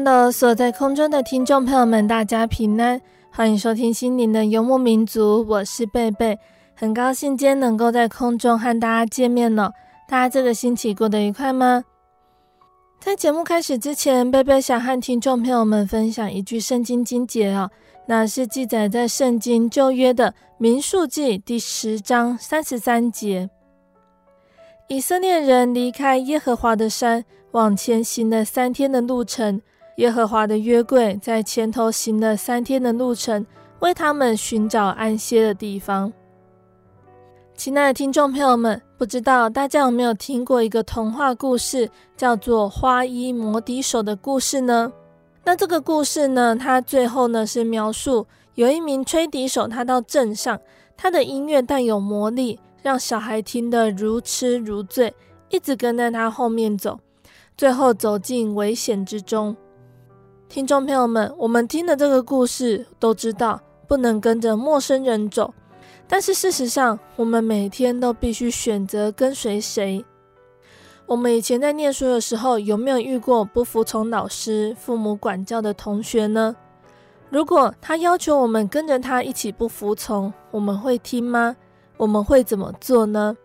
哈喽，所在空中的听众朋友们，大家平安，欢迎收听心灵的游牧民族，我是贝贝，很高兴今天能够在空中和大家见面了。大家这个星期过得愉快吗？在节目开始之前，贝贝想和听众朋友们分享一句圣经经节哦，那是记载在圣经旧约的民数记第十章三十三节。以色列人离开耶和华的山，往前行了三天的路程。耶和华的约柜在前头行了三天的路程，为他们寻找安歇的地方。亲爱的听众朋友们，不知道大家有没有听过一个童话故事，叫做《花衣魔笛手》的故事呢？那这个故事呢，它最后呢是描述有一名吹笛手，他到镇上，他的音乐带有魔力，让小孩听得如痴如醉，一直跟在他后面走，最后走进危险之中。听众朋友们，我们听的这个故事都知道不能跟着陌生人走，但是事实上，我们每天都必须选择跟随谁。我们以前在念书的时候，有没有遇过不服从老师、父母管教的同学呢？如果他要求我们跟着他一起不服从，我们会听吗？我们会怎么做呢？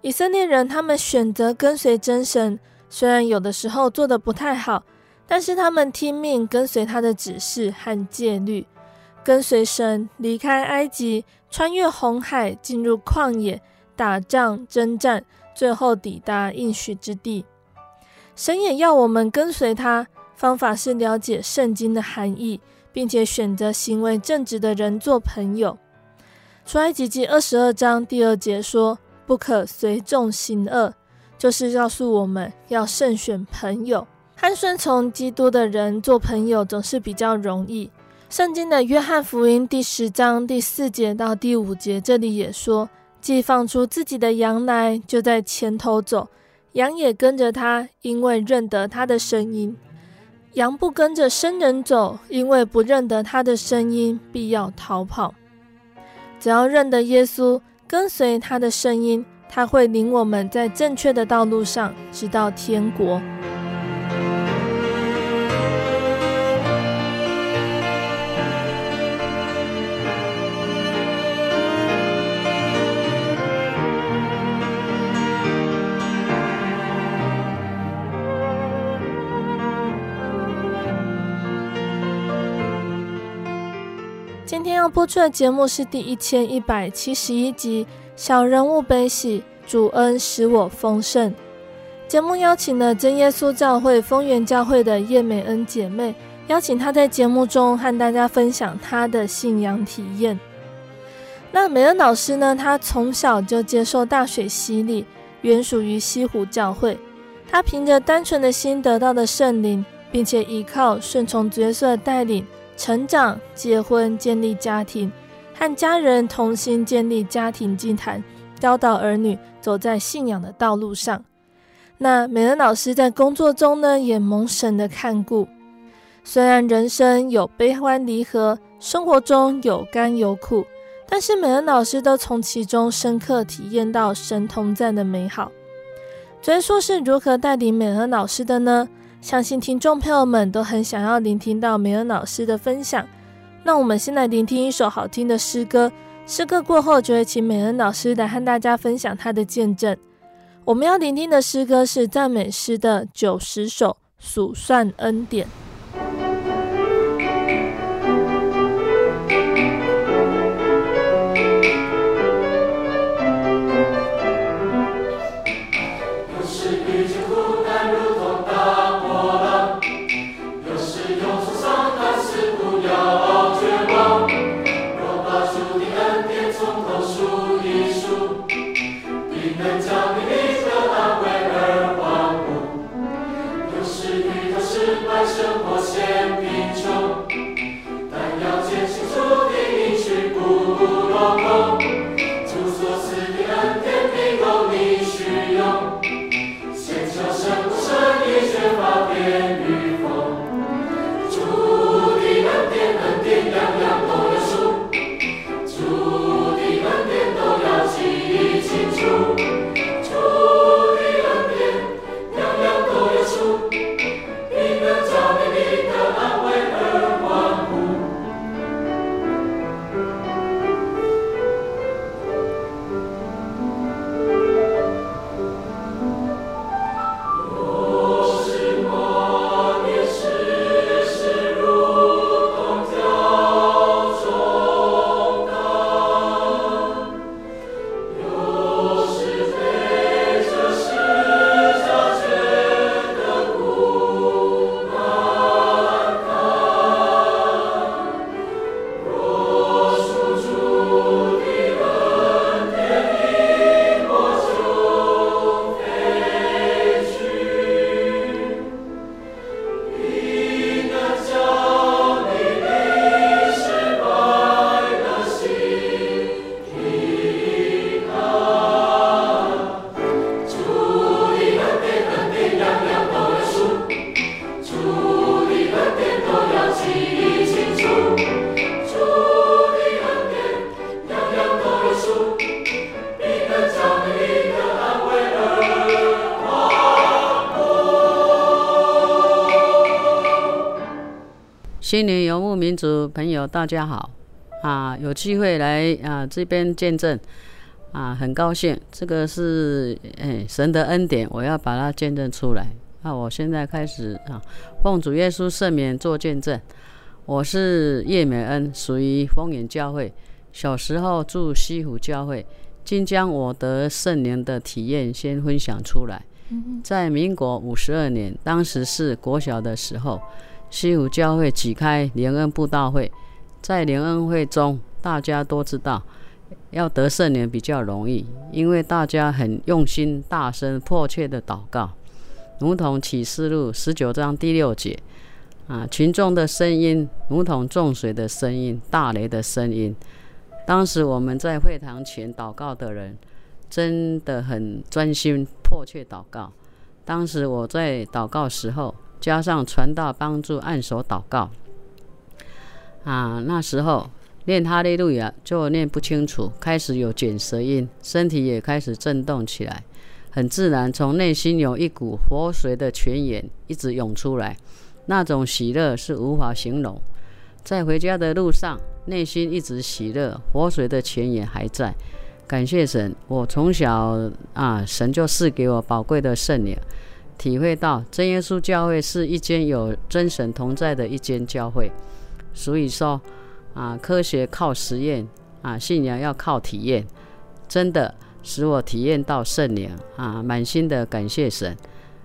以色列人他们选择跟随真神，虽然有的时候做的不太好。但是他们听命跟随他的指示和戒律，跟随神离开埃及，穿越红海，进入旷野打仗征战，最后抵达应许之地。神也要我们跟随他，方法是了解圣经的含义，并且选择行为正直的人做朋友。出埃及记二十二章第二节说：“不可随众行恶”，就是告诉我们要慎选朋友。和顺从基督的人做朋友总是比较容易。圣经的约翰福音第十章第四节到第五节，这里也说：既放出自己的羊来，就在前头走，羊也跟着他，因为认得他的声音。羊不跟着生人走，因为不认得他的声音，必要逃跑。只要认得耶稣，跟随他的声音，他会领我们在正确的道路上，直到天国。播出的节目是第一千一百七十一集《小人物悲喜，主恩使我丰盛》。节目邀请了真耶稣教会丰原教会的叶美恩姐妹，邀请她在节目中和大家分享她的信仰体验。那美恩老师呢？她从小就接受大水洗礼，原属于西湖教会。她凭着单纯的心得到的圣灵，并且依靠顺从角色的带领。成长、结婚、建立家庭，和家人同心建立家庭祭坛，教导儿女走在信仰的道路上。那美恩老师在工作中呢，也蒙神的看顾，虽然人生有悲欢离合，生活中有甘有苦，但是美恩老师都从其中深刻体验到神同在的美好。昨天说是如何带领美恩老师的呢？相信听众朋友们都很想要聆听到美恩老师的分享。那我们先来聆听一首好听的诗歌，诗歌过后就会请美恩老师来和大家分享他的见证。我们要聆听的诗歌是赞美诗的九十首，数算恩典。心灵游牧民族朋友，大家好啊！有机会来啊这边见证啊，很高兴。这个是哎神的恩典，我要把它见证出来。那我现在开始啊，奉主耶稣圣名做见证。我是叶美恩，属于丰原教会。小时候住西湖教会，今将我得圣灵的体验先分享出来。在民国五十二年，当时是国小的时候。西湖教会举开灵恩布道会，在灵恩会中，大家都知道要得圣灵比较容易，因为大家很用心、大声、迫切的祷告，如同启示录十九章第六节啊，群众的声音如同众水的声音、大雷的声音。当时我们在会堂前祷告的人，真的很专心、迫切祷告。当时我在祷告时候。加上传道帮助按手祷告，啊，那时候念哈利路亚就念不清楚，开始有卷舌音，身体也开始震动起来，很自然，从内心有一股活水的泉眼一直涌出来，那种喜乐是无法形容。在回家的路上，内心一直喜乐，活水的泉眼还在。感谢神，我从小啊，神就赐给我宝贵的圣灵。体会到真耶稣教会是一间有真神同在的一间教会，所以说啊，科学靠实验啊，信仰要靠体验，真的使我体验到圣灵啊，满心的感谢神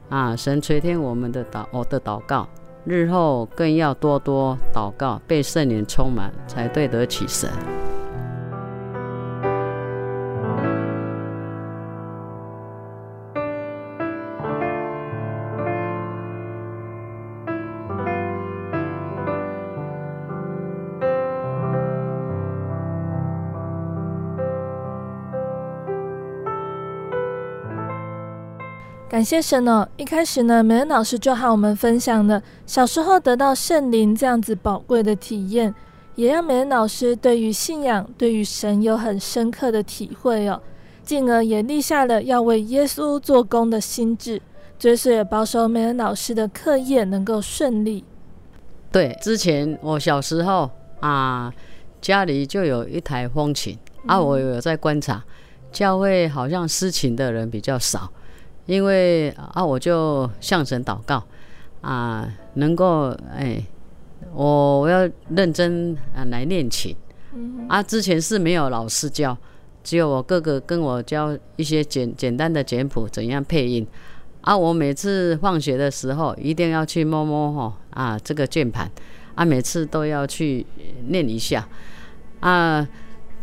啊，神垂听我们的祷我的祷告，日后更要多多祷告，被圣灵充满，才对得起神。感谢神哦！一开始呢，美恩老师就和我们分享了小时候得到圣灵这样子宝贵的体验，也让美恩老师对于信仰、对于神有很深刻的体会哦，进而也立下了要为耶稣做工的心志，追随也保守美恩老师的课业能够顺利。对，之前我小时候啊，家里就有一台风琴，嗯、啊，我有在观察，教会好像司琴的人比较少。因为啊，我就向神祷告啊，能够哎，我我要认真啊来练琴。啊，之前是没有老师教，只有我哥哥跟我教一些简简单的简谱，怎样配音。啊，我每次放学的时候一定要去摸摸哈啊这个键盘，啊每次都要去练一下啊。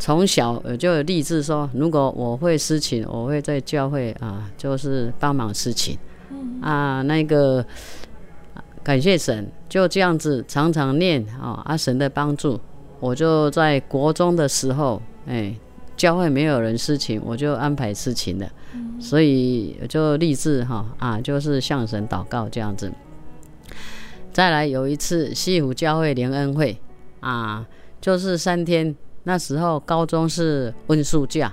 从小我就立志说，如果我会司琴，我会在教会啊，就是帮忙司琴。啊，那个感谢神，就这样子常常念啊，阿神的帮助，我就在国中的时候，哎，教会没有人司琴，我就安排司琴的，所以就立志哈啊，就是向神祷告这样子。再来有一次西湖教会联恩会啊，就是三天。那时候高中是温书假，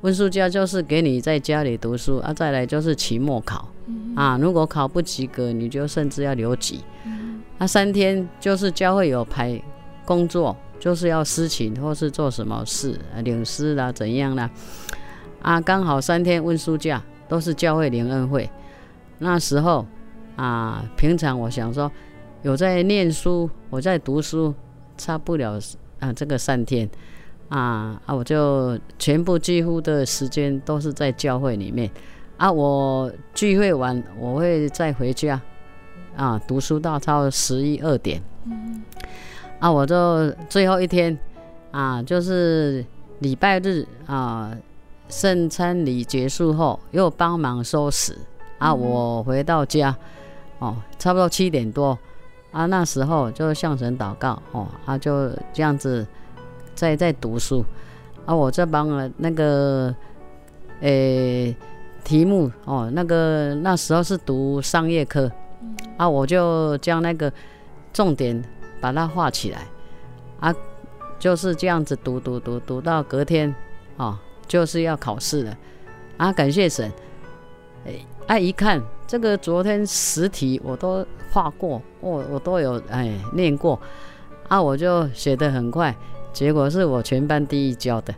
温书假就是给你在家里读书啊，再来就是期末考，嗯、啊，如果考不及格，你就甚至要留级。嗯、啊，三天就是教会有排工作，就是要私情或是做什么事，啊、领师啦怎样啦，啊，刚好三天温书假都是教会联恩会。那时候啊，平常我想说有在念书，我在读书，差不了。啊，这个三天，啊啊，我就全部几乎的时间都是在教会里面，啊，我聚会完我会再回家，啊，读书到差十一二点，啊，我就最后一天，啊，就是礼拜日啊，圣餐礼结束后又帮忙收拾，啊，我回到家，哦，差不多七点多。啊，那时候就向神祷告哦，啊，就这样子在在读书，啊，我这帮了那个诶、欸、题目哦，那个那时候是读商业科，啊，我就将那个重点把它画起来，啊，就是这样子读读读读到隔天哦，就是要考试了，啊，感谢神，哎，啊，一看。这个昨天十题我都画过，我我都有哎念过，啊，我就写得很快，结果是我全班第一交的，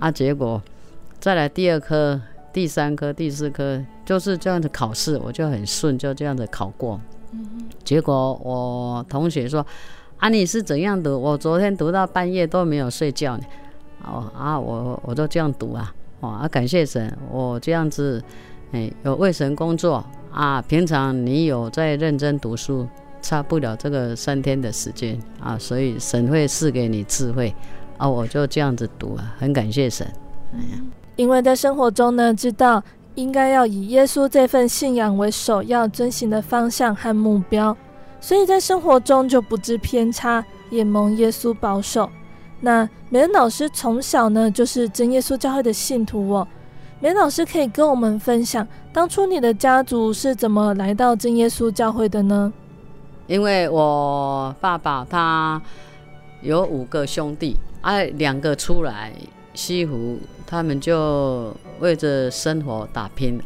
啊，结果再来第二科、第三科、第四科就是这样子考试，我就很顺，就这样子考过。结果我同学说，啊，你是怎样读？我昨天读到半夜都没有睡觉呢。哦啊，我我就这样读啊，哦啊，感谢神，我这样子。哎，有为神工作啊！平常你有在认真读书，差不了这个三天的时间啊，所以神会赐给你智慧啊！我就这样子读啊，很感谢神。因为在生活中呢，知道应该要以耶稣这份信仰为首要遵循的方向和目标，所以在生活中就不致偏差，也蒙耶稣保守。那美恩老师从小呢，就是真耶稣教会的信徒哦。美老师可以跟我们分享，当初你的家族是怎么来到真耶稣教会的呢？因为我爸爸他有五个兄弟，啊，两个出来西湖，他们就为着生活打拼。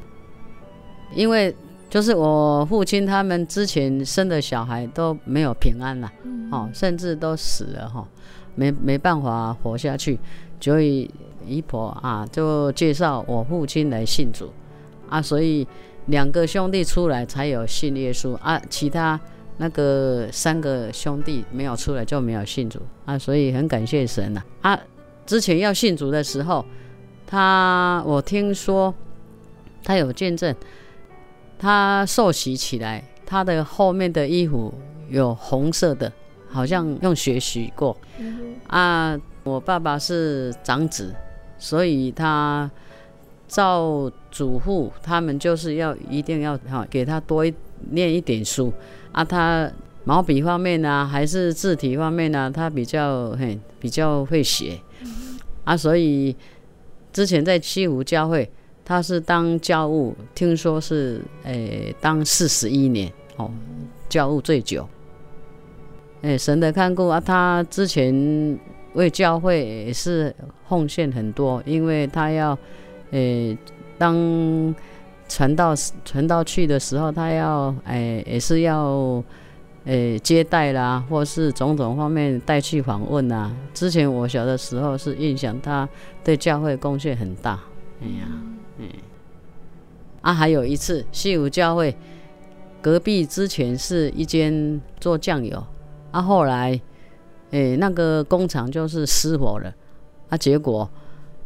因为就是我父亲他们之前生的小孩都没有平安了，嗯、哦，甚至都死了哈，没没办法活下去，所以。姨婆啊，就介绍我父亲来信主啊，所以两个兄弟出来才有信耶稣啊，其他那个三个兄弟没有出来就没有信主啊，所以很感谢神呐啊！之前要信主的时候，他我听说他有见证，他受洗起来，他的后面的衣服有红色的，好像用血洗过啊。我爸爸是长子。所以他照嘱咐，他们就是要一定要哈给他多一念一点书啊。他毛笔方面呢、还是字体方面呢、他比较嘿比较会写啊。所以之前在西湖教会，他是当教务，听说是诶、当四十一年哦，教务最久。诶、神的看顾啊，他之前为教会也是奉献很多，因为他要诶、欸、当传道传道去的时候，他要诶、欸、也是要。诶，接待啦，或是种种方面带去访问啦。之前我小的时候是印象，他对教会贡献很大。哎呀，嗯，啊，还有一次西湖教会隔壁之前是一间做酱油，啊，后来诶那个工厂就是失火了，啊，结果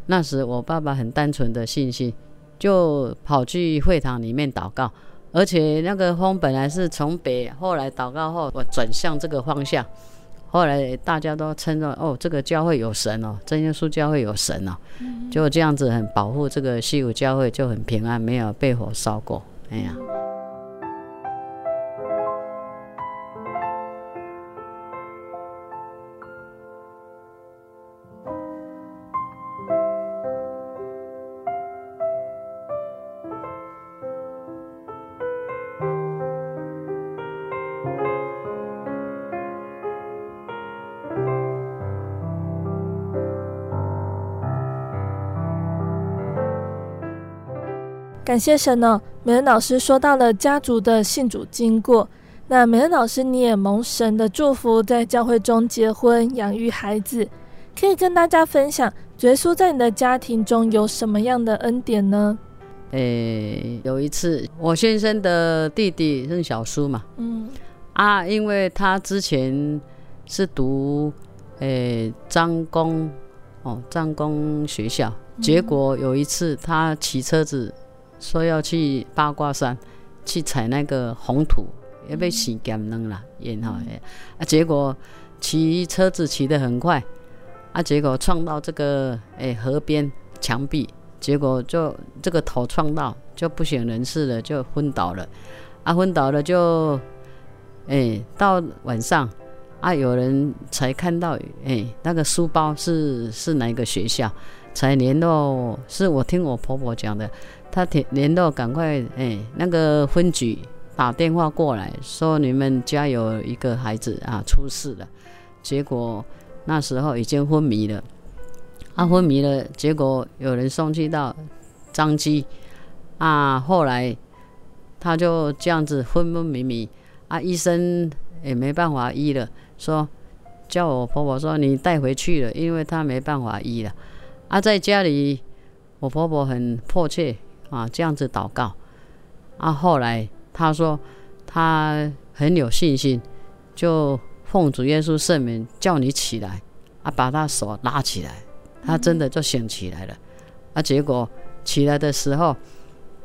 那时我爸爸很单纯的信心，就跑去会堂里面祷告。而且那个风本来是从北，后来祷告后我转向这个方向，后来大家都称赞哦，这个教会有神哦，真耶稣教会有神哦，就这样子很保护这个西湖教会就很平安，没有被火烧过，哎呀。感谢神哦，美恩老师说到了家族的信主经过。那美恩老师，你也蒙神的祝福，在教会中结婚、养育孩子，可以跟大家分享，耶稣在你的家庭中有什么样的恩典呢？诶、欸，有一次，我先生的弟弟是小叔嘛，嗯，啊，因为他之前是读诶张公哦张公学校，结果有一次他骑车子。说要去八卦山去采那个红土，要被洗干净了，然后啊，结果骑车子骑得很快，啊，结果撞到这个诶河边墙壁，结果就这个头撞到就不省人事了，就昏倒了，啊，昏倒了就诶到晚上啊，有人才看到诶那个书包是是哪一个学校，才联络，是我听我婆婆讲的。他联联络，赶快哎，那个分局打电话过来，说你们家有一个孩子啊出事了，结果那时候已经昏迷了，啊昏迷了，结果有人送去到张基，啊后来他就这样子昏昏迷迷，啊医生也没办法医了，说叫我婆婆说你带回去了，因为他没办法医了，啊在家里我婆婆很迫切。啊，这样子祷告，啊，后来她说她很有信心，就奉主耶稣圣名叫你起来，啊，把他手拉起来，他真的就醒起来了，啊，结果起来的时候，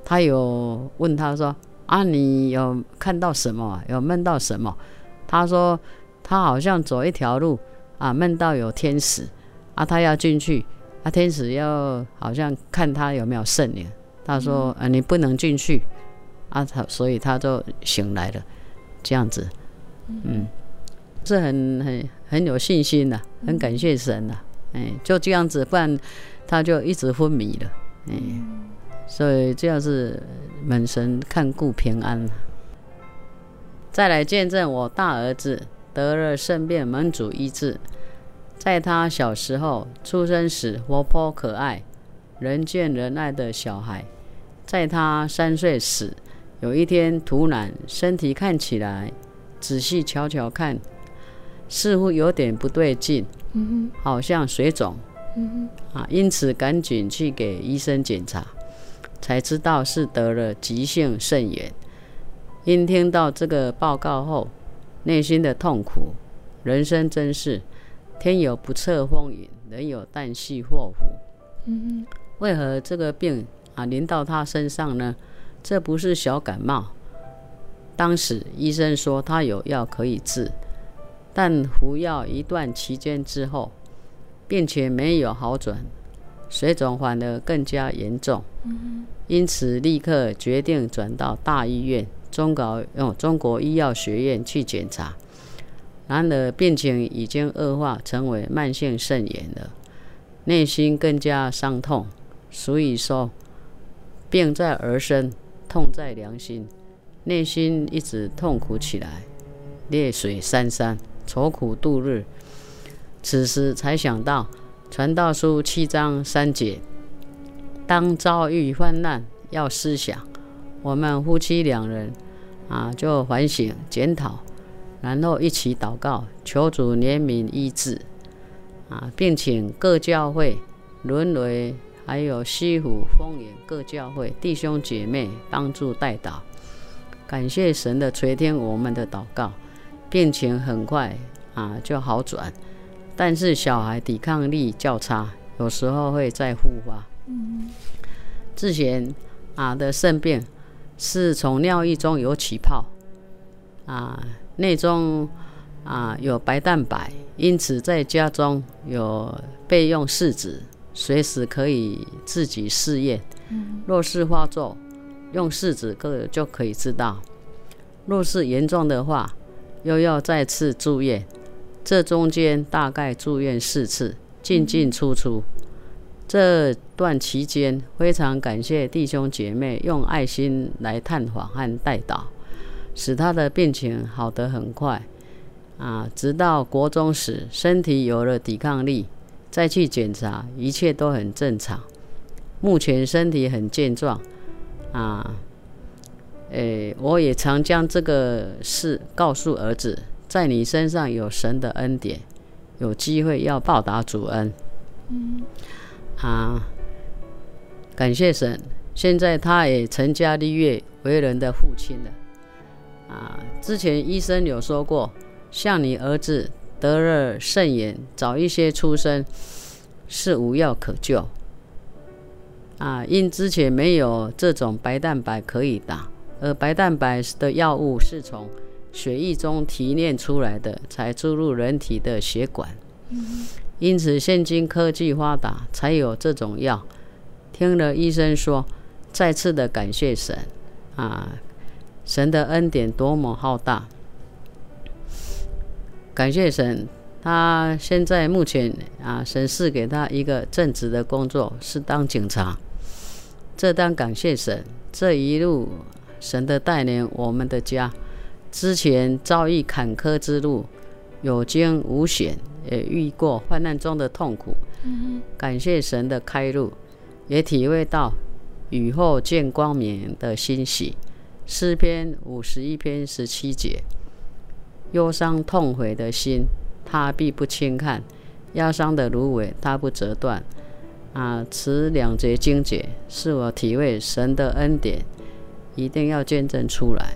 他有问他说啊，你有看到什么？有梦到什么？他说他好像走一条路，啊，梦到有天使，啊，他要进去，啊，天使要好像看他有没有圣灵。他说：“啊，你不能进去。啊！”他所以他就醒来了，这样子，嗯，是很很很有信心的，很感谢神的，哎，就这样子，不然他就一直昏迷了，哎，所以这样是门神看顾平安。再来见证我大儿子得了圣变，门主医治，在他小时候出生时活泼可爱、人见人爱的小孩。在他三岁时，有一天突然身体看起来，仔细瞧瞧看，似乎有点不对劲，嗯、好像水肿，嗯，啊，因此赶紧去给医生检查，才知道是得了急性肾炎。因听到这个报告后，内心的痛苦，人生真是天有不测风云，人有旦夕祸福。嗯，为何这个病？啊，临到他身上呢，这不是小感冒。当时医生说他有药可以治，但服药一段期间之后，病情没有好转，水肿反而更加严重。因此立刻决定转到大医院中国哦中国医药学院去检查。然而病情已经恶化，成为慢性肾炎了，内心更加伤痛。所以说。病在儿身，痛在良心，内心一直痛苦起来，泪水潸潸，愁苦度日。此时才想到《传道书》七章三节：当遭遇患难，要思想。我们夫妻两人啊，就反省检讨，然后一起祷告，求主怜悯医治啊，并请各教会沦为还有西湖、丰原各教会弟兄姐妹帮助代祷，感谢神的垂听我们的祷告，病情很快啊就好转，但是小孩抵抗力较差，有时候会再复发。之前啊的肾病。是从尿液中有起泡，啊，内中啊有白蛋白，因此在家中有备用试纸，随时可以自己试验。若是发作，用试纸个就可以知道；若是严重的话，又要再次住院。这中间大概住院四次，进进出出。这段期间，非常感谢弟兄姐妹用爱心来探访和代祷，使他的病情好得很快。啊，直到国中时，身体有了抵抗力，再去检查，一切都很正常。目前身体很健壮。啊，诶，我也常将这个事告诉儿子，在你身上有神的恩典，有机会要报答主恩。嗯。啊，感谢神！现在他也成家立业，为人的父亲了。啊，之前医生有说过，像你儿子得了肾炎，早一些出生是无药可救。啊，因之前没有这种白蛋白可以打，而白蛋白的药物是从血液中提炼出来的，才注入人体的血管。因此，现今科技发达，才有这种药。听了医生说，再次的感谢神啊！神的恩典多么浩大！感谢神，他现在目前啊，神赐给他一个正职的工作，是当警察。这当感谢神，这一路神的带领，我们的家之前遭遇坎坷之路，有惊无险。也遇过患难中的痛苦，感谢神的开路，也体会到雨后见光明的欣喜。诗篇五十一篇十七节，忧伤痛悔的心，他必不轻看；压伤的芦苇，他不折断。啊，此两节经节是我体会神的恩典，一定要见证出来。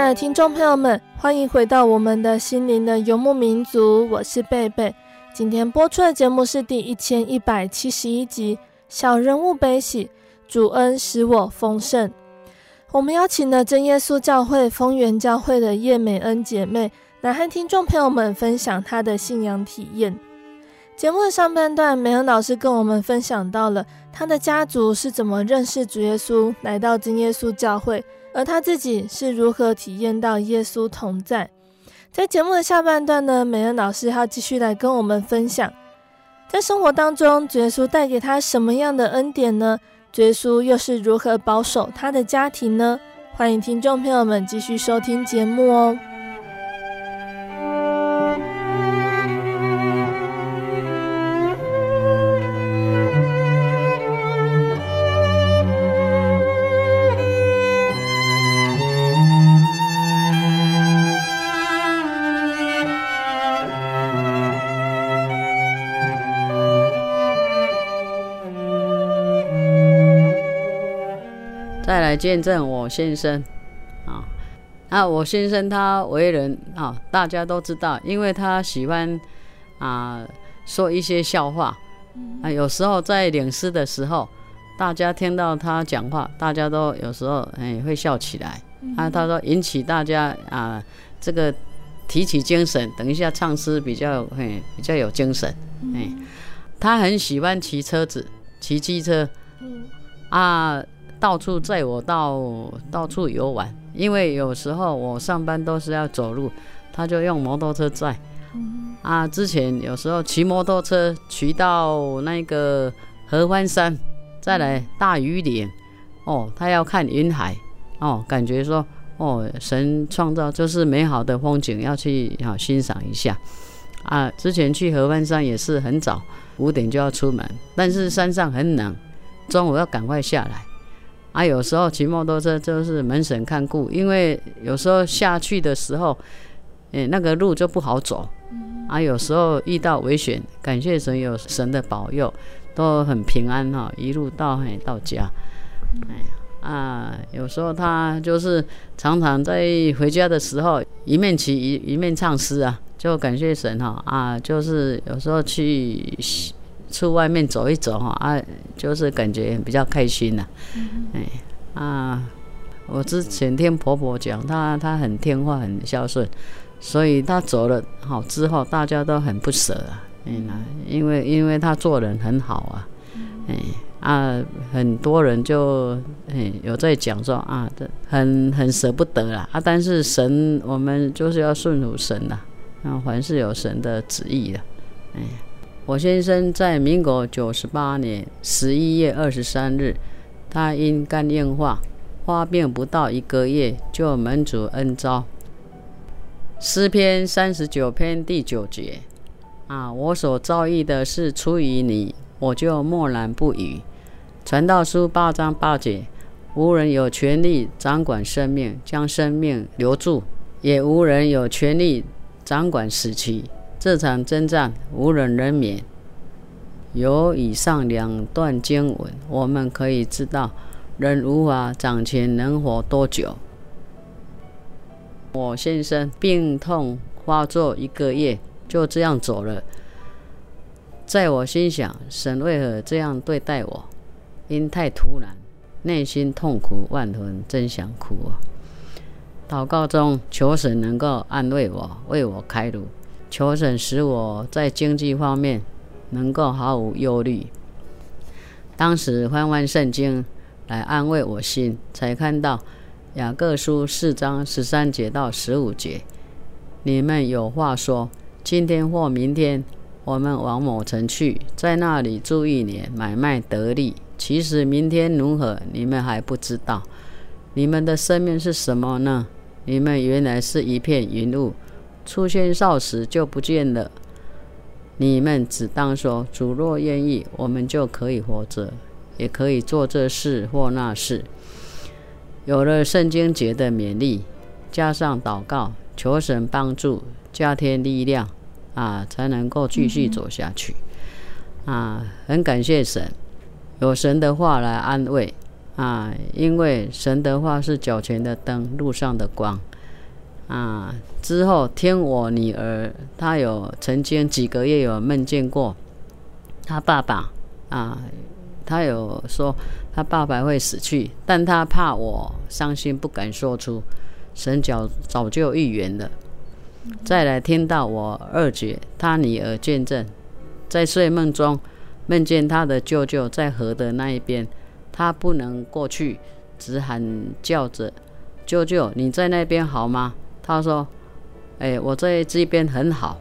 爱的听众朋友们，欢迎回到我们的心灵的游牧民族，我是贝贝。今天播出的节目是第一千一百七十一集《小人物悲喜，主恩使我丰盛》。我们邀请了真耶稣教会丰原教会的叶美恩姐妹来和听众朋友们分享她的信仰体验。节目的上半段，美恩老师跟我们分享到了她的家族是怎么认识主耶稣，来到真耶稣教会。而他自己是如何体验到耶稣同在？在节目的下半段呢，美恩老师要继续来跟我们分享，在生活当中，主耶稣带给他什么样的恩典呢？主耶稣又是如何保守他的家庭呢？欢迎听众朋友们继续收听节目哦。来见证我先生啊。那我先生他为人啊，大家都知道，因为他喜欢啊说一些笑话啊。有时候在领诗的时候，大家听到他讲话，大家都有时候哎会笑起来啊。他说引起大家啊这个提起精神，等一下唱诗比较哎比较有精神哎。他很喜欢骑车子，骑机车啊，到处载我到到处游玩。因为有时候我上班都是要走路，他就用摩托车载。啊，之前有时候骑摩托车骑到那个合欢山，再来大雨点，哦，他要看云海，哦，感觉说，哦，神创造就是美好的风景，要去啊欣赏一下。啊，之前去合欢山也是很早，五点就要出门，但是山上很冷，中午要赶快下来。啊，有时候骑摩托车就是门神看顾，因为有时候下去的时候，诶，那个路就不好走。啊，有时候遇到危险，感谢神有神的保佑，都很平安哈，一路到嘿到家。哎呀，啊，有时候他就是常常在回家的时候，一面骑一一面唱诗啊，就感谢神哈啊，就是有时候去。出外面走一走哈啊，就是感觉比较开心呐、啊。哎啊，我之前听婆婆讲，她她很听话，很孝顺，所以她走了好之后，大家都很不舍啊。嗯，因为因为她做人很好啊。哎啊，很多人就哎有在讲说啊，这很很舍不得啦啊。但是神，我们就是要顺服神呐。啊，凡事有神的旨意的。哎。我先生在民国九十八年十一月二十三日，他因肝硬化发病不到一个月就门主恩召。诗篇三十九篇第九节啊，我所遭遇的是出于你，我就默然不语。传道书八章八节，无人有权利掌管生命，将生命留住；也无人有权利掌管死期。这场征战无人能免。由以上两段经文，我们可以知道，人无法掌权能活多久。我先生病痛发作一个月，就这样走了。在我心想，神为何这样对待我？因太突然，内心痛苦万分，真想哭啊！祷告中求神能够安慰我，为我开路。求神使我在经济方面能够毫无忧虑。当时翻翻圣经来安慰我心，才看到雅各书四章十三节到十五节。你们有话说，今天或明天，我们往某城去，在那里住一年，买卖得利。其实明天如何，你们还不知道。你们的生命是什么呢？你们原来是一片云雾。出现少时就不见了。你们只当说：主若愿意，我们就可以活着，也可以做这事或那事。有了圣经节的勉励，加上祷告，求神帮助，加添力量，啊，才能够继续走下去。啊，很感谢神，有神的话来安慰啊，因为神的话是脚前的灯，路上的光。啊！之后听我女儿，她有曾经几个月有梦见过她爸爸啊，她有说她爸爸会死去，但她怕我伤心，不敢说出。神早早就预言了。再来听到我二姐她女儿见证，在睡梦中梦见她的舅舅在河的那一边，她不能过去，只喊叫着舅舅，你在那边好吗？他说：“哎，我在这边很好。”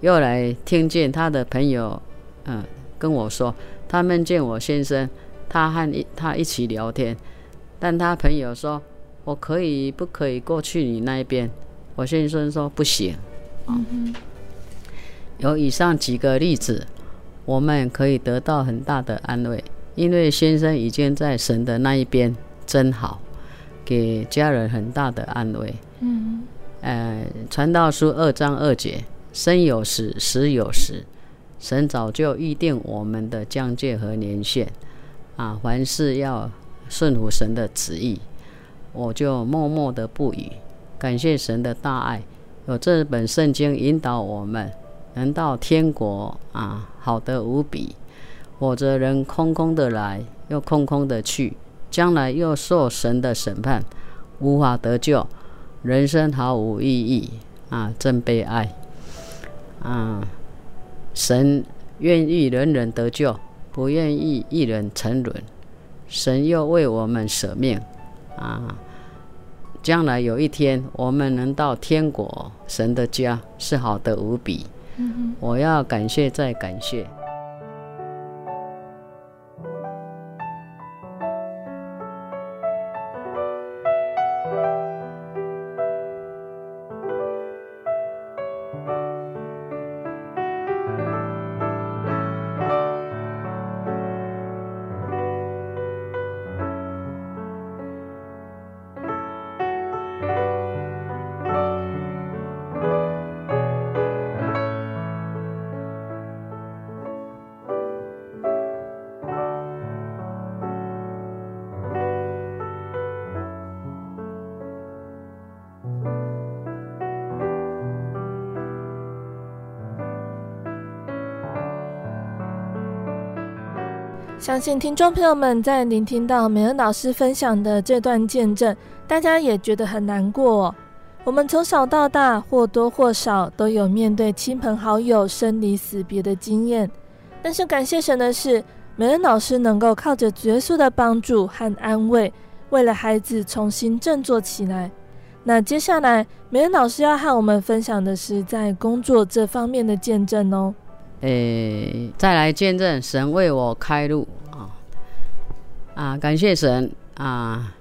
又来听见他的朋友，嗯，跟我说，他们见我先生，他和一他一起聊天。但他朋友说：“我可以不可以过去你那边？”我先生说：“不行。”嗯。有以上几个例子，我们可以得到很大的安慰，因为先生已经在神的那一边，真好，给家人很大的安慰。嗯，呃，传道书二章二节，生有时，死有时，神早就预定我们的疆界和年限，啊，凡事要顺服神的旨意，我就默默的不语。感谢神的大爱，有这本圣经引导我们能到天国啊，好的无比。否则人空空的来，又空空的去，将来又受神的审判，无法得救，人生毫无意义啊！真悲哀啊！神愿意人人得救，不愿意一人沉沦。神又为我们舍命啊！将来有一天，我们能到天国，神的家是好的无比。我要感谢再感谢。请听众朋友们在聆听到美恩老师分享的这段见证，大家也觉得很难过哦。我们从小到大或多或少都有面对亲朋好友生离死别的经验，但是感谢神的是，美恩老师能够靠着耶稣的帮助和安慰，为了孩子重新振作起来。那接下来，美恩老师要和我们分享的是在工作这方面的见证哦。诶、再来见证神为我开路啊！感谢神啊！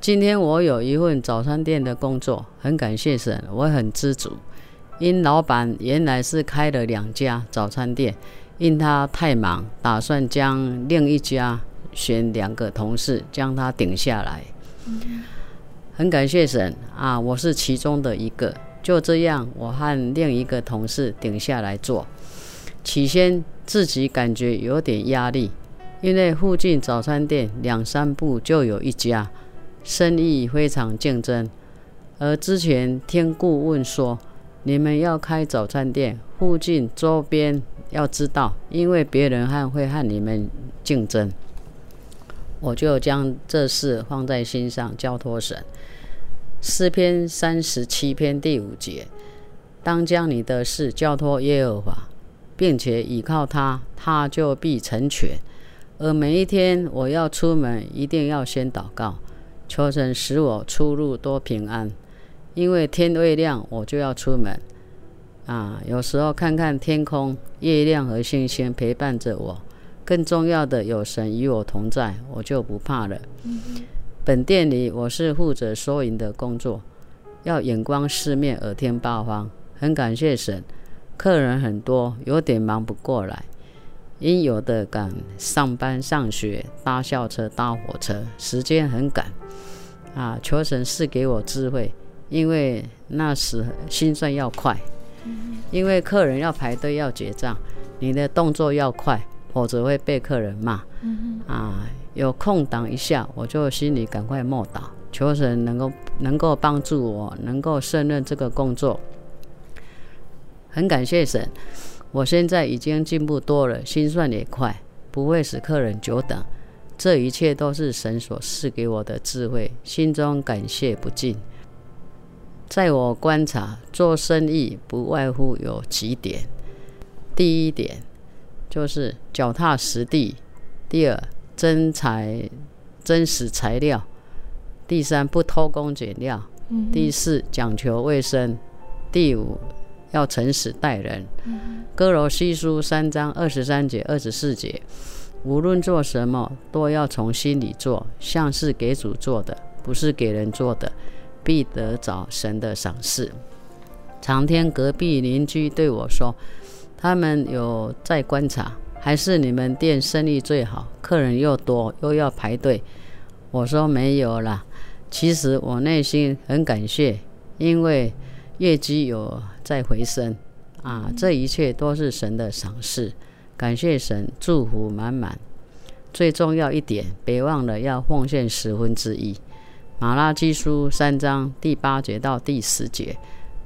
今天我有一份早餐店的工作，很感谢神，我很知足。因老板原来是开了两家早餐店，因他太忙，打算将另一家选两个同事将他顶下来。很感谢神啊！我是其中的一个，就这样，我和另一个同事顶下来做。起先自己感觉有点压力，因为附近早餐店两三步就有一家，生意非常竞争。而之前听顾问说，你们要开早餐店，附近周边要知道，因为别人还会和你们竞争。我就将这事放在心上，交托神。诗篇三十七篇第五节，当将你的事交托耶和华。并且倚靠他，他就必成全。而每一天我要出门，一定要先祷告，求神使我出入多平安。因为天未亮，我就要出门。啊，有时候看看天空，月亮和星星陪伴着我。更重要的，有神与我同在，我就不怕了。本店里我是负责收银的工作，要眼光四面，耳听八方。很感谢神。客人很多，有点忙不过来，应有的赶上班、上学，搭校车、搭火车，时间很赶。啊，求神赐给我智慧，因为那时心算要快，因为客人要排队要结账，你的动作要快，否则会被客人骂。啊，有空档一下，我就心里赶快默祷，求神能够能够帮助我，能够胜任这个工作。很感谢神，我现在已经进步多了，心算也快，不会使客人久等。这一切都是神所赐给我的智慧，心中感谢不尽。在我观察，做生意不外乎有几点：第一点就是脚踏实地；第二，真材真实材料；第三，不偷工减料；第四，讲求卫生；第五。要诚实待人，《歌罗西书》三章二十三节、二十四节，无论做什么，都要从心里做，像是给主做的，不是给人做的，必得着神的赏赐。常听隔壁邻居对我说，他们有在观察，还是你们店生意最好，客人又多，又要排队。我说没有啦，其实我内心很感谢，因为业绩有。再回升，啊，这一切都是神的赏赐，感谢神，祝福满满。最重要一点，别忘了要奉献十分之一。马拉基书三章第八节到第十节，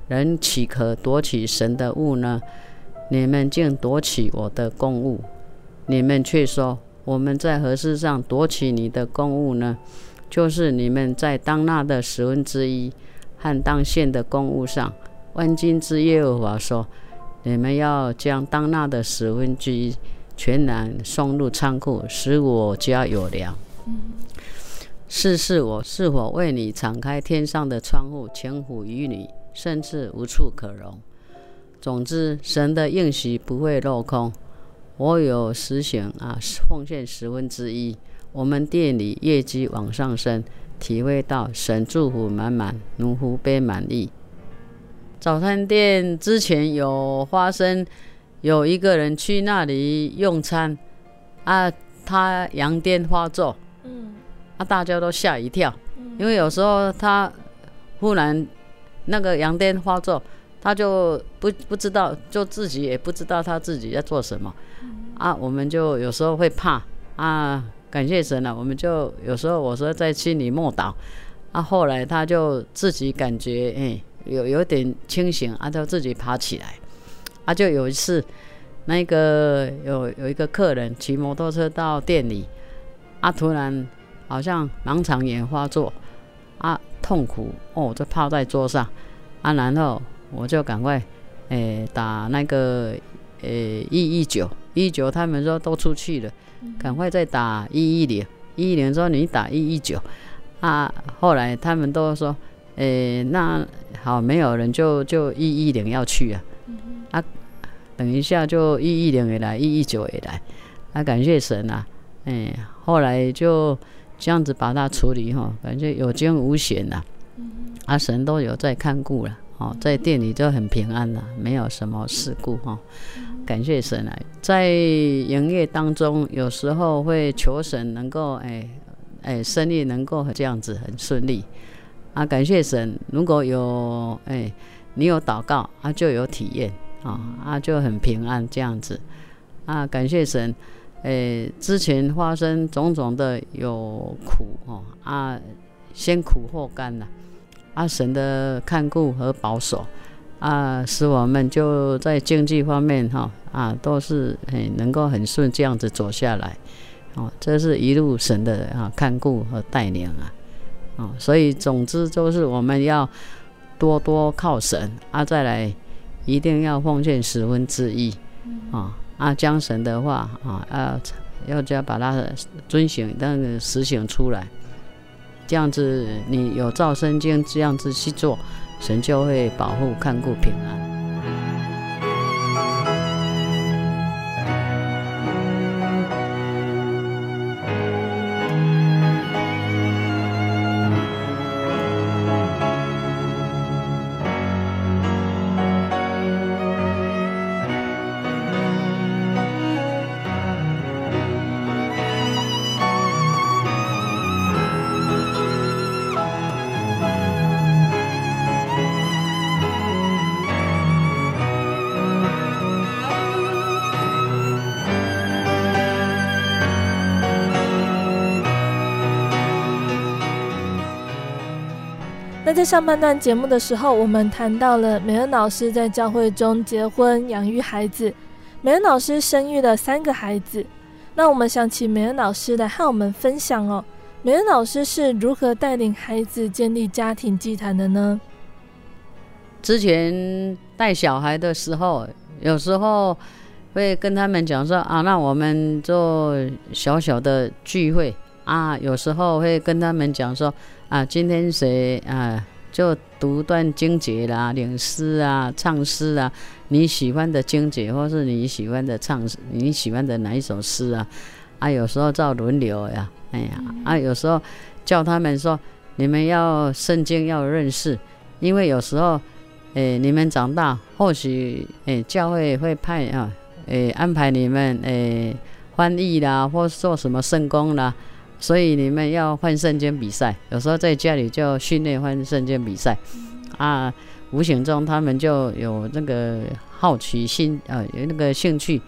人岂可夺取神的物呢？你们竟夺取我的供物。你们却说，我们在何事上夺取你的供物呢？就是你们在当纳的十分之一和当献的公物上。万军之耶和华说：你们要将当纳的十分之一全然送入仓库，使我家有粮。试试我是否为你敞开天上的窗户，倾福于你，甚至无处可容。总之，神的应许不会落空。我有实行啊，奉献十分之一，我们店里业绩往上升，体会到神祝福满满，农夫杯满溢。早餐店之前有发生，有一个人去那里用餐，啊，他羊癫发作。啊！大家都吓一跳，因为有时候他忽然那个羊癫发作，他就不不知道，就自己也不知道他自己在做什么。啊，我们就有时候会怕啊，感谢神了，啊，我们就有时候我说在心里默祷。啊，后来他就自己感觉哎，欸，有有点清醒，啊，就自己爬起来。啊，就有一次，那个有有一个客人骑摩托车到店里，啊，突然。好像盲肠炎发作啊，痛苦哦，就趴在桌上啊，然后我就赶快诶、欸、打那个诶一一九一一九，他们说都出去了，赶快再打一一零一一零，说你打一一九啊，后来他们都说诶、欸、那好，没有人就就一一零要去啊。啊，等一下就一一零也来，一一九也来。啊，感谢神啊，哎、后来就。这样子把它处理哈，感觉有惊无险呐，啊、神都有在看顾了，哦，在店里就很平安了，没有什么事故哈，感谢神啊，在营业当中有时候会求神能够哎哎生意能够这样子很顺利，啊，感谢神，如果有哎你有祷告啊就有体验啊啊就很平安这样子，啊，感谢神。诶、欸，之前发生种种的有苦哦啊，先苦后甘呐，啊神的看顾和保守啊，使我们就在经济方面哈啊都是很能够很顺这样子走下来，哦，这是一路神的啊看顾和带领啊，哦，所以总之就是我们要多多靠神啊，再来一定要奉献十分之一啊。啊，将神的话啊，要要加把它遵行，那个实行出来，这样子你有照圣经这样子去做，神就会保护、看顾、平安。在上半段节目的时候，我们谈到了美恩老师在教会中结婚、养育孩子。美恩老师生育了三个孩子。那我们想请美恩老师来和我们分享哦，美恩老师是如何带领孩子建立家庭祭坛的呢？之前带小孩的时候，有时候会跟他们讲说啊，那我们做小小的聚会啊，有时候会跟他们讲说。啊，今天谁啊？就读段经节啦，领诗啊，唱诗啊，你喜欢的经节，或是你喜欢的唱，你喜欢的哪一首诗啊？啊，有时候照轮流呀，哎呀，啊，有时候叫他们说，你们要圣经要认识，因为有时候，诶、欸，你们长大，或许诶、欸，教会会派啊，诶、欸，安排你们诶、欸，翻译啦，或做什么圣工啦。所以你们要换圣经比赛，有时候在家里就训练换圣经比赛，啊，无形中他们就有那个好奇心，呃，有那个兴趣，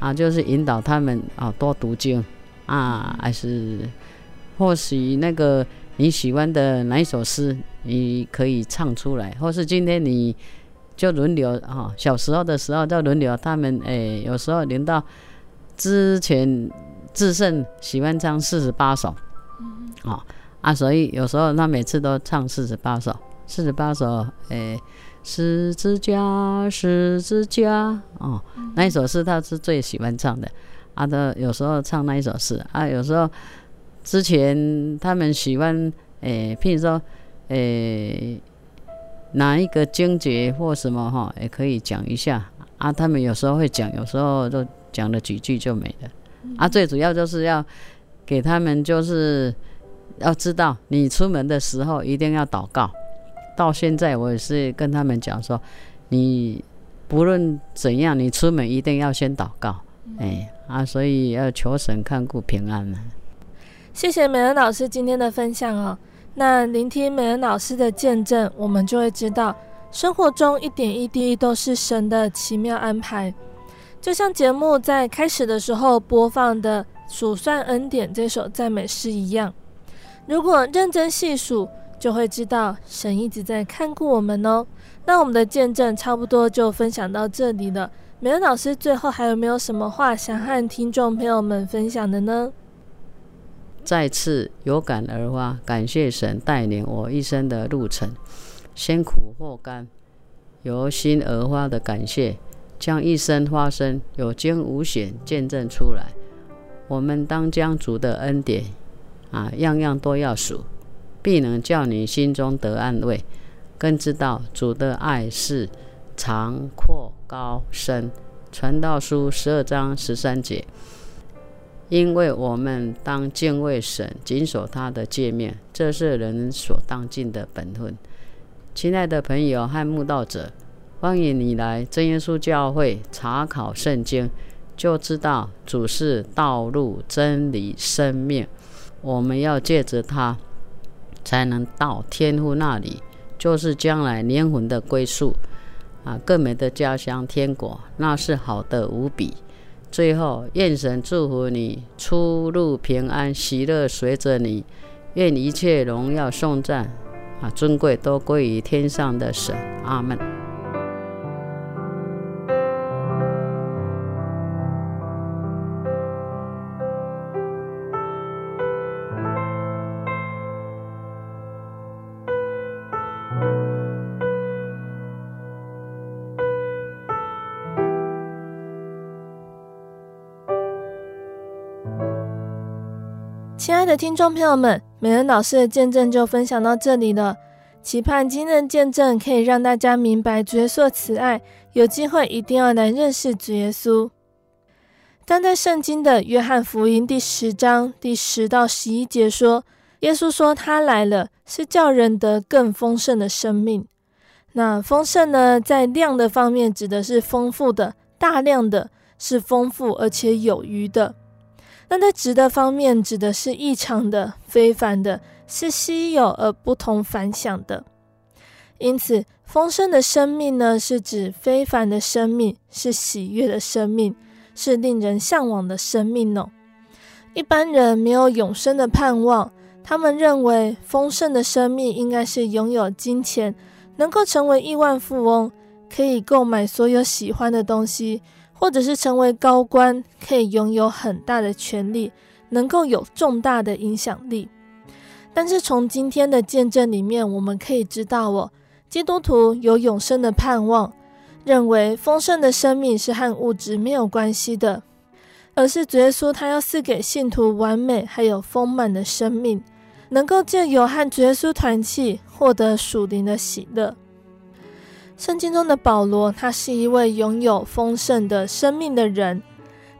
啊，就是引导他们啊多读经，啊，还是或许那个你喜欢的哪一首诗，你可以唱出来，或是今天你就轮流啊，小时候的时候就轮流，他们哎，有时候轮到之前至圣喜欢唱四十八首，啊啊，所以有时候他每次都唱四十八首，四十八首，诶。十字架，十字架，哦，那一首诗他是最喜欢唱的，啊，他有时候唱那一首诗，啊，有时候之前他们喜欢，诶、欸，譬如说，诶、欸，哪一个经节或什么哈，也可以讲一下，啊，他们有时候会讲，有时候就讲了几句就没了，啊，最主要就是要给他们，就是要知道，你出门的时候一定要祷告。到现在，我也是跟他们讲说，你不论怎样，你出门一定要先祷告，哎啊，所以要求神看顾平安呢。谢谢美恩老师今天的分享哦。那聆听美恩老师的见证，我们就会知道，生活中一点一滴都是神的奇妙安排。就像节目在开始的时候播放的《数算恩典》这首赞美诗一样，如果认真细数。就会知道神一直在看顾我们哦。那我们的见证差不多就分享到这里了。美恩老师最后还有没有什么话想和听众朋友们分享的呢？再次有感而发，感谢神带领我一生的路程，先苦后甘，由心而发的感谢，将一生发生有惊无险见证出来。我们当将主的恩典啊，样样都要数。必能叫你心中得安慰，更知道主的爱是长阔高深。传道书十二章十三节，因为我们当敬畏神，谨守他的诫命，这是人所当尽的本分。亲爱的朋友和慕道者，欢迎你来真耶稣教会查考圣经，就知道主是道路、真理、生命。我们要借着他。才能到天父那里，就是将来灵魂的归宿啊，更美的家乡天国，那是好的无比。最后，愿神祝福你出入平安，喜乐随着你。愿一切荣耀颂赞啊，尊贵都归于天上的神。阿门。亲爱的听众朋友们，美恩老师的见证就分享到这里了。期盼今日见证可以让大家明白主耶稣慈爱，有机会一定要来认识主耶稣。但在圣经的约翰福音第十章第十到十一节说，耶稣说他来了是叫人得更丰盛的生命。那丰盛呢，在量的方面指的是丰富的、大量的，是丰富而且有余的。那在值的方面，指的是异常的、非凡的，是稀有而不同凡响的。因此，丰盛的生命呢，是指非凡的生命，是喜悦的生命，是令人向往的生命哦。一般人没有永生的盼望，他们认为丰盛的生命应该是拥有金钱，能够成为亿万富翁，可以购买所有喜欢的东西。或者是成为高官，可以拥有很大的权力，能够有重大的影响力。但是从今天的见证里面，我们可以知道哦，基督徒有永生的盼望，认为丰盛的生命是和物质没有关系的，而是主耶稣他要赐给信徒完美还有丰满的生命，能够借由和主耶稣团契，获得属灵的喜乐。圣经中的保罗，他是一位拥有丰盛的生命的人。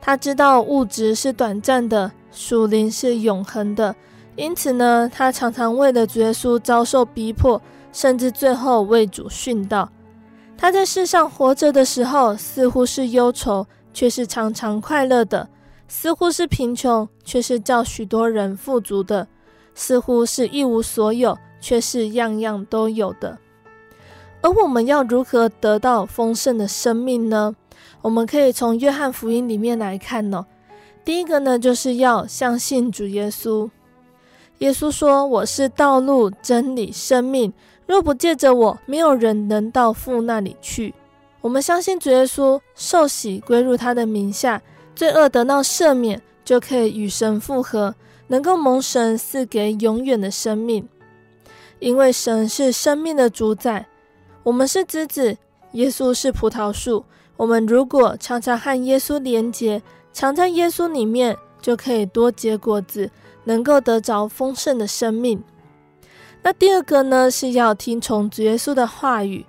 他知道物质是短暂的，属灵是永恒的。因此呢，他常常为了主耶稣遭受逼迫，甚至最后为主殉道。他在世上活着的时候，似乎是忧愁，却是常常快乐的；似乎是贫穷，却是叫许多人富足的；似乎是一无所有，却是样样都有的。而我们要如何得到丰盛的生命呢？我们可以从约翰福音里面来看哦。第一个呢，就是要相信主耶稣。耶稣说：“我是道路、真理、生命，若不借着我，没有人能到父那里去。”我们相信主耶稣受洗归入他的名下，罪恶得到赦免，就可以与神复合，能够蒙神赐给永远的生命。因为神是生命的主宰，我们是枝子，耶稣是葡萄树。我们如果常常和耶稣连结，常在耶稣里面，就可以多结果子。能够得着丰盛的生命。那第二个呢，是要听从主耶稣的话语。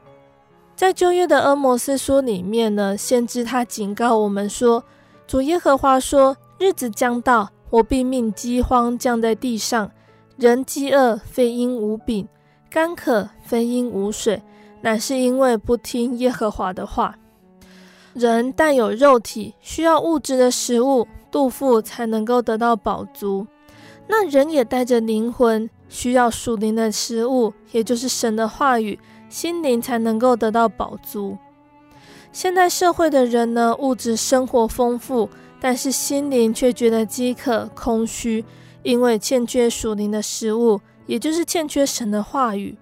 在旧约的阿摩斯书里面呢，先知他警告我们说：“主耶和华说，日子将到，我必命饥荒降在地上，人饥饿非因无饼，干渴非因无水，乃是因为不听耶和华的话。人带有肉体，需要物质的食物，肚腹才能够得到饱足。”那人也带着灵魂，需要属灵的食物，也就是神的话语，心灵才能够得到饱足。现代社会的人呢，物质生活丰富，但是心灵却觉得饥渴、空虚，因为欠缺属灵的食物，也就是欠缺神的话语。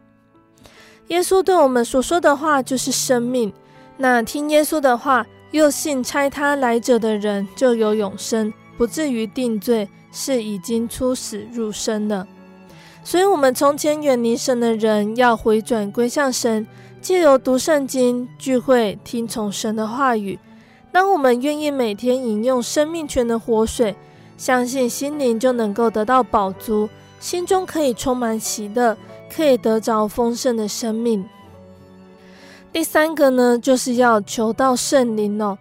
耶稣对我们所说的话就是生命，那听耶稣的话，又信差他来者的人，就有永生，不至于定罪。是已经出死入生了，所以，我们从前远离神的人要回转归向神，借由读圣经、聚会、听从神的话语。当我们愿意每天饮用生命泉的活水，相信心灵就能够得到饱足，心中可以充满喜乐，可以得着丰盛的生命。第三个呢，就是要求到圣灵哦。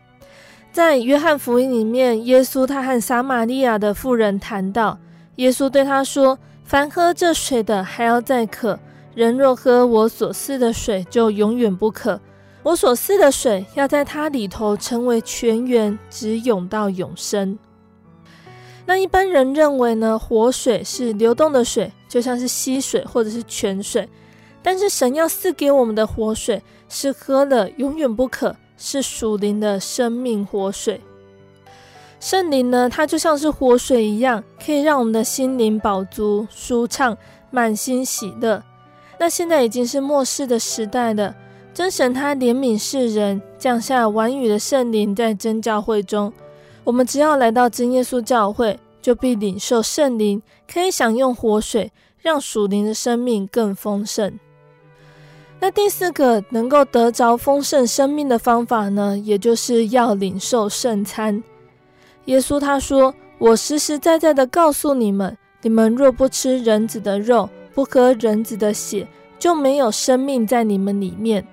在约翰福音里面，耶稣他和撒玛利亚的妇人谈到，耶稣对他说：“凡喝这水的，还要再渴；人若喝我所赐的水，就永远不渴。我所赐的水，要在他里头成为泉源，直涌到永生。”那一般人认为呢，活水是流动的水，就像是溪水或者是泉水。但是神要赐给我们的活水，是喝了永远不渴。是属灵的生命活水，圣灵呢，它就像是活水一样，可以让我们的心灵饱足、舒畅、满心喜乐。那现在已经是末世的时代了，真神他怜悯世人，降下晚雨的圣灵在真教会中。我们只要来到真耶稣教会，就必领受圣灵，可以享用活水，让属灵的生命更丰盛。那第四个能够得着丰盛生命的方法呢，也就是要领受圣餐。耶稣他说：“我实实在在的告诉你们，你们若不吃人子的肉，不喝人子的血，就没有生命在你们里面。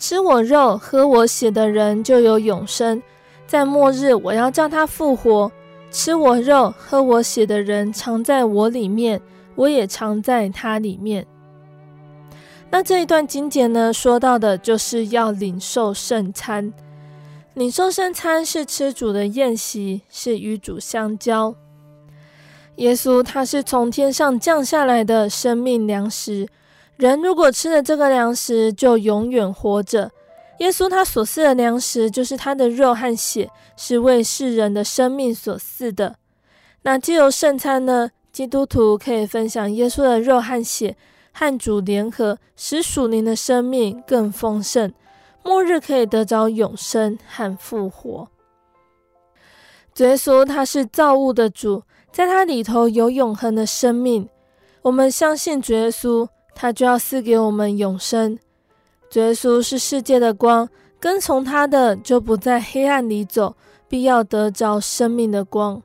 吃我肉、喝我血的人就有永生，在末日我要叫他复活。吃我肉、喝我血的人常在我里面，我也常在他里面。”那这一段经节呢，说到的就是要领受圣餐。领受圣餐是吃主的宴席，是与主相交。耶稣他是从天上降下来的生命粮食，人如果吃了这个粮食，就永远活着。耶稣他所赐的粮食，就是他的肉和血，是为世人的生命所赐的。那借由圣餐呢，基督徒可以分享耶稣的肉和血。和主联合，使属灵的生命更丰盛，末日可以得着永生和复活。主耶稣他是造物的主，在他里头有永恒的生命。我们相信主耶稣，他就要赐给我们永生。主耶稣是世界的光，跟从他的就不在黑暗里走，必要得着生命的光。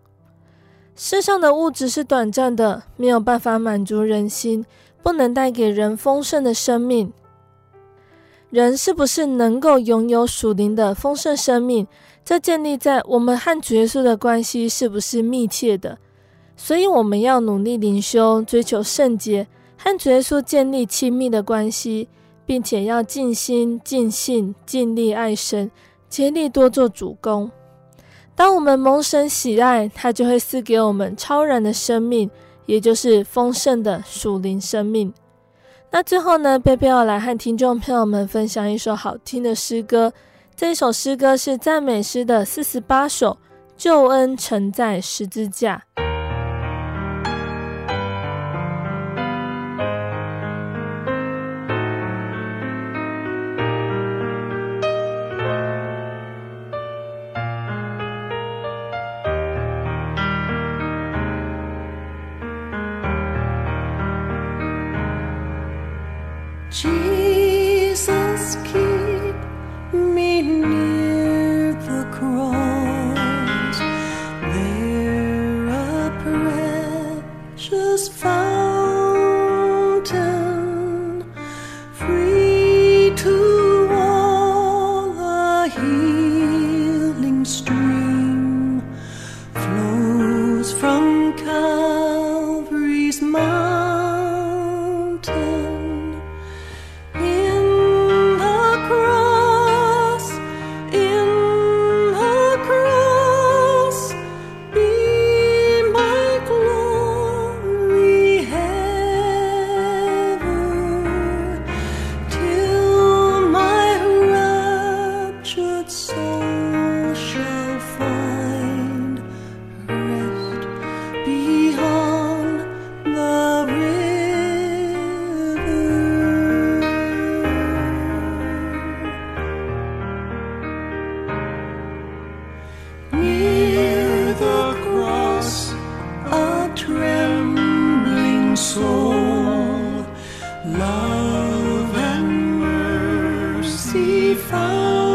世上的物质是短暂的，没有办法满足人心。不能带给人丰盛的生命，人是不是能够拥有属灵的丰盛生命？这建立在我们和主耶稣的关系是不是密切的？所以我们要努力灵修，追求圣洁，和主耶稣建立亲密的关系，并且要尽心、尽性、尽力爱神，竭力多做主工。当我们蒙神喜爱，他就会赐给我们超然的生命。也就是丰盛的属灵生命。那最后呢，贝贝要来和听众朋友们分享一首好听的诗歌。这一首诗歌是赞美诗的四十八首，救恩承载十字架。Oh.